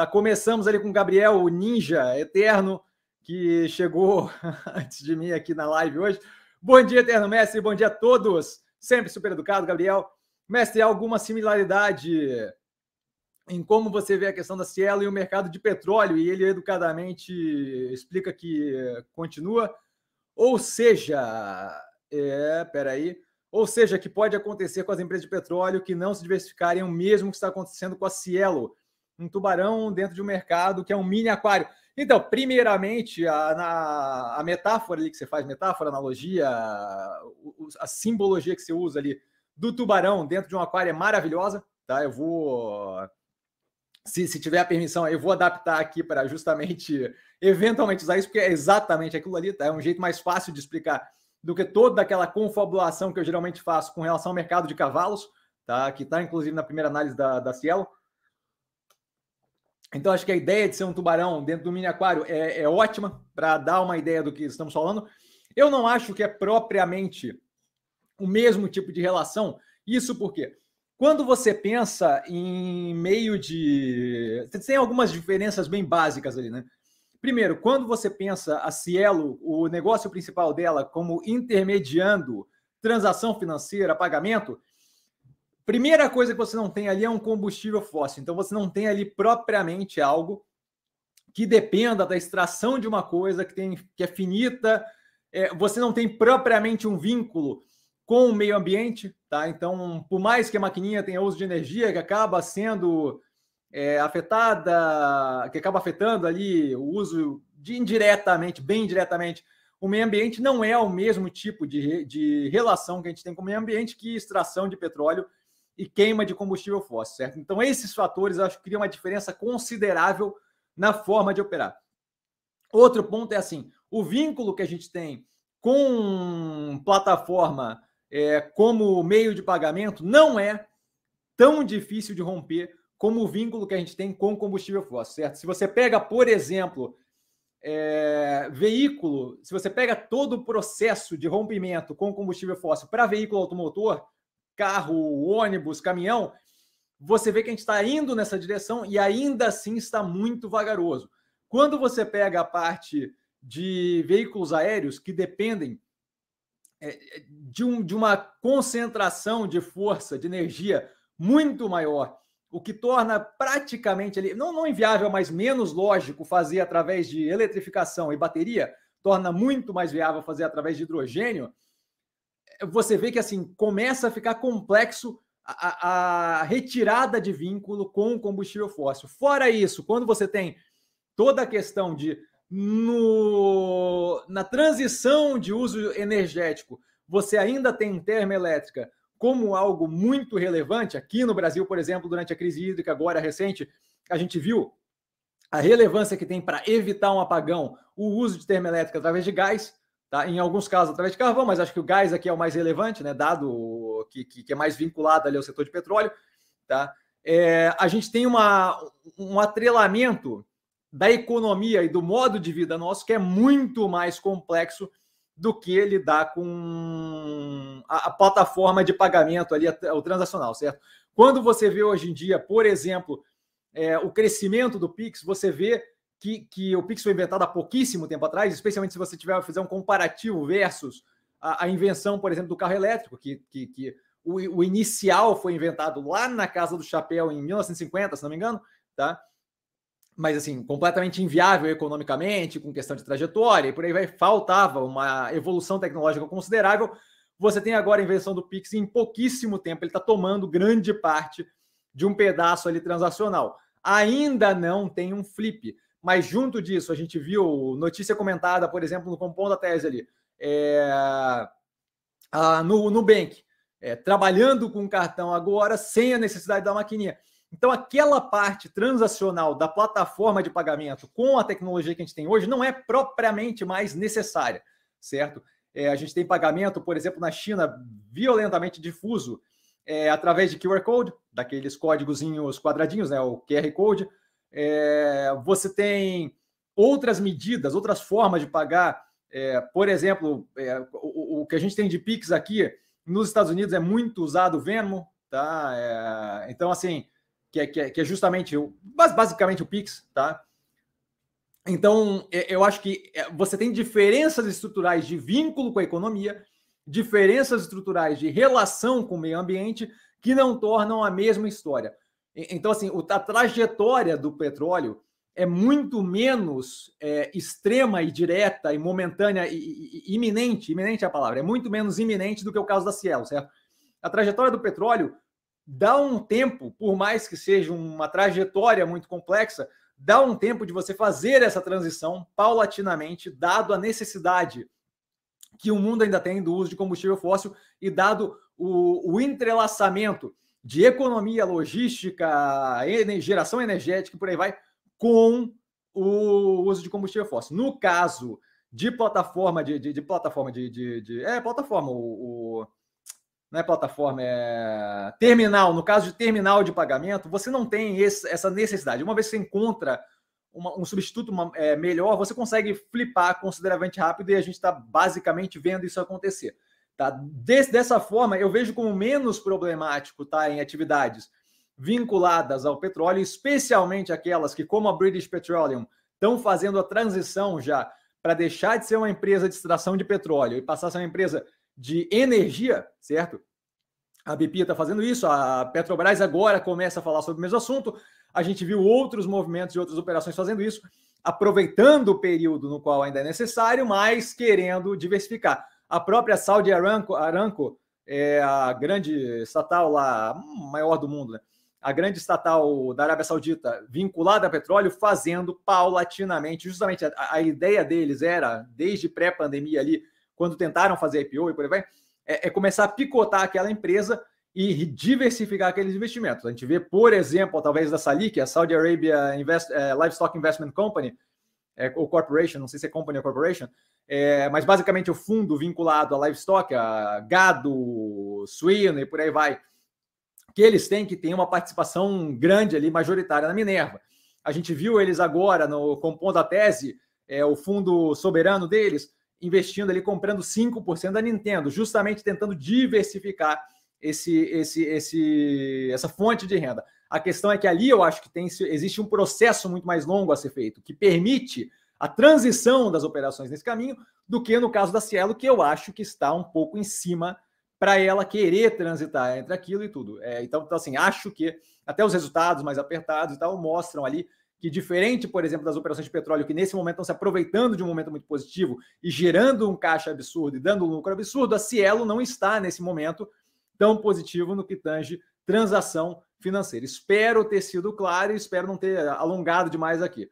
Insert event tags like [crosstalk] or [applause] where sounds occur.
Tá, começamos ali com o Gabriel, o ninja eterno, que chegou [laughs] antes de mim aqui na live hoje. Bom dia, Eterno Mestre, bom dia a todos. Sempre super educado, Gabriel. Mestre, alguma similaridade em como você vê a questão da Cielo e o mercado de petróleo? E ele educadamente explica que continua. Ou seja, é, peraí. Ou seja, que pode acontecer com as empresas de petróleo que não se diversificarem o mesmo que está acontecendo com a Cielo, um tubarão dentro de um mercado que é um mini aquário. Então, primeiramente, a, na, a metáfora ali que você faz, metáfora, analogia, a, a simbologia que você usa ali do tubarão dentro de um aquário é maravilhosa, tá? Eu vou, se, se tiver a permissão, eu vou adaptar aqui para justamente, eventualmente usar isso, porque é exatamente aquilo ali, tá? É um jeito mais fácil de explicar do que toda aquela confabulação que eu geralmente faço com relação ao mercado de cavalos, tá? Que está inclusive na primeira análise da, da Cielo. Então, acho que a ideia de ser um tubarão dentro do mini aquário é, é ótima para dar uma ideia do que estamos falando. Eu não acho que é propriamente o mesmo tipo de relação. Isso porque quando você pensa em meio de. Tem algumas diferenças bem básicas ali, né? Primeiro, quando você pensa a Cielo, o negócio principal dela como intermediando transação financeira, pagamento, primeira coisa que você não tem ali é um combustível fóssil. Então você não tem ali propriamente algo que dependa da extração de uma coisa que tem que é finita. É, você não tem propriamente um vínculo com o meio ambiente, tá? Então, por mais que a maquininha tenha uso de energia que acaba sendo é, afetada, que acaba afetando ali o uso de indiretamente, bem diretamente, o meio ambiente não é o mesmo tipo de, de relação que a gente tem com o meio ambiente que extração de petróleo e queima de combustível fóssil, certo? Então, esses fatores eu acho que criam uma diferença considerável na forma de operar. Outro ponto é assim: o vínculo que a gente tem com plataforma é, como meio de pagamento não é tão difícil de romper como o vínculo que a gente tem com combustível fóssil, certo? Se você pega, por exemplo, é, veículo, se você pega todo o processo de rompimento com combustível fóssil para veículo automotor, carro, ônibus, caminhão, você vê que a gente está indo nessa direção e ainda assim está muito vagaroso. Quando você pega a parte de veículos aéreos que dependem é, de, um, de uma concentração de força, de energia muito maior o que torna praticamente ali, não, não inviável, mas menos lógico fazer através de eletrificação e bateria, torna muito mais viável fazer através de hidrogênio, você vê que assim começa a ficar complexo a, a retirada de vínculo com o combustível fóssil. Fora isso, quando você tem toda a questão de no, na transição de uso energético, você ainda tem termoelétrica como algo muito relevante. Aqui no Brasil, por exemplo, durante a crise hídrica agora recente, a gente viu a relevância que tem para evitar um apagão o uso de termoelétrica através de gás, tá? em alguns casos através de carvão, mas acho que o gás aqui é o mais relevante, né? dado que, que, que é mais vinculado ali ao setor de petróleo. Tá? É, a gente tem uma, um atrelamento da economia e do modo de vida nosso que é muito mais complexo do que lidar com a, a plataforma de pagamento ali, o transacional, certo? Quando você vê hoje em dia, por exemplo, é, o crescimento do Pix, você vê que, que o Pix foi inventado há pouquíssimo tempo atrás, especialmente se você tiver fazer um comparativo versus a, a invenção, por exemplo, do carro elétrico, que, que, que o, o, inicial foi inventado lá na Casa do Chapéu em 1950, se não me engano, tá? mas assim, completamente inviável economicamente, com questão de trajetória, e por aí vai, faltava uma evolução tecnológica considerável. Você tem agora a invenção do Pix em pouquíssimo tempo, ele está tomando grande parte de um pedaço ali transacional. Ainda não tem um flip, mas junto disso, a gente viu notícia comentada, por exemplo, no Compondo da Tese ali, é, a, no Nubank, é, trabalhando com cartão agora, sem a necessidade da maquininha. Então, aquela parte transacional da plataforma de pagamento com a tecnologia que a gente tem hoje não é propriamente mais necessária, certo? É, a gente tem pagamento, por exemplo, na China, violentamente difuso é, através de QR Code, daqueles códigozinhos quadradinhos, né, o QR Code. É, você tem outras medidas, outras formas de pagar. É, por exemplo, é, o, o, que a gente tem de Pix aqui nos Estados Unidos é muito usado o Venmo, tá? É, então, assim, que é, que é, é justamente, o, basicamente o PIX, tá? Então, eu acho que é, você tem diferenças estruturais de vínculo com a economia, diferenças estruturais de relação com o meio ambiente que não tornam a mesma história. Então, assim, a trajetória do petróleo é muito menos é, extrema e direta e momentânea e, e, iminente, iminente é a palavra, é muito menos iminente do que o caso da Cielo, certo? A trajetória do petróleo dá um tempo, por mais que seja uma trajetória muito complexa, dá um tempo de você fazer essa transição paulatinamente, dado a necessidade que o mundo ainda tem do uso de combustível fóssil e dado o, o entrelaçamento de economia, logística, geração energética e por aí vai, com o uso de combustível fóssil. No caso de plataforma de, de, de plataforma de, de, é plataforma o, o, não é plataforma é terminal. No caso de terminal de pagamento, você não tem esse, essa necessidade. Uma vez que você encontra uma, um substituto uma, é, melhor, você consegue flipar consideravelmente rápido e a gente está basicamente vendo isso acontecer. Tá? Des, dessa forma, eu vejo como menos problemático tá, em atividades vinculadas ao petróleo, especialmente aquelas que, como a British Petroleum, estão fazendo a transição já para deixar de ser uma empresa de extração de petróleo e passar a ser uma empresa de energia, certo? A BP está fazendo isso, a Petrobras agora começa a falar sobre o mesmo assunto. A gente viu outros movimentos e outras operações fazendo isso, aproveitando o período no qual ainda é necessário, mas querendo diversificar. A própria Saudi Aramco, Aramco é a grande estatal lá, maior do mundo, né? a grande estatal da Arábia Saudita vinculada a petróleo, fazendo paulatinamente, justamente a, a ideia deles era, desde pré-pandemia ali, quando tentaram fazer IPO e por aí vai, é, é, começar a picotar aquela empresa e diversificar aqueles investimentos. A gente vê, por exemplo, talvez da SALIC, a Saudi Arabia Invest, é, Livestock Investment Company, é, ou Corporation, não sei se é Company ou Corporation, é, mas basicamente o fundo vinculado a livestock, a gado, suíno e por aí vai, que eles têm que ter uma participação grande ali, majoritária na Minerva. A gente viu eles agora no compondo a tese, é, o fundo soberano deles, investindo ali, comprando 5% da Nintendo, justamente tentando diversificar esse, esse, esse, essa fonte de renda. A questão é que ali eu acho que tem, existe um processo muito mais longo a ser feito, que permite a transição das operações nesse caminho, do que no caso da Cielo, que eu acho que está um pouco em cima para ela querer transitar entre aquilo e tudo. É, então, então, assim, acho que até os resultados mais apertados e tal mostram ali que, diferente, por exemplo, das operações de petróleo, que nesse momento estão se aproveitando de um momento muito positivo e gerando um caixa absurdo e dando um lucro absurdo, a Cielo não está nesse momento tão positivo no que tange transação financeira. Espero ter sido claro e espero não ter alongado demais aqui.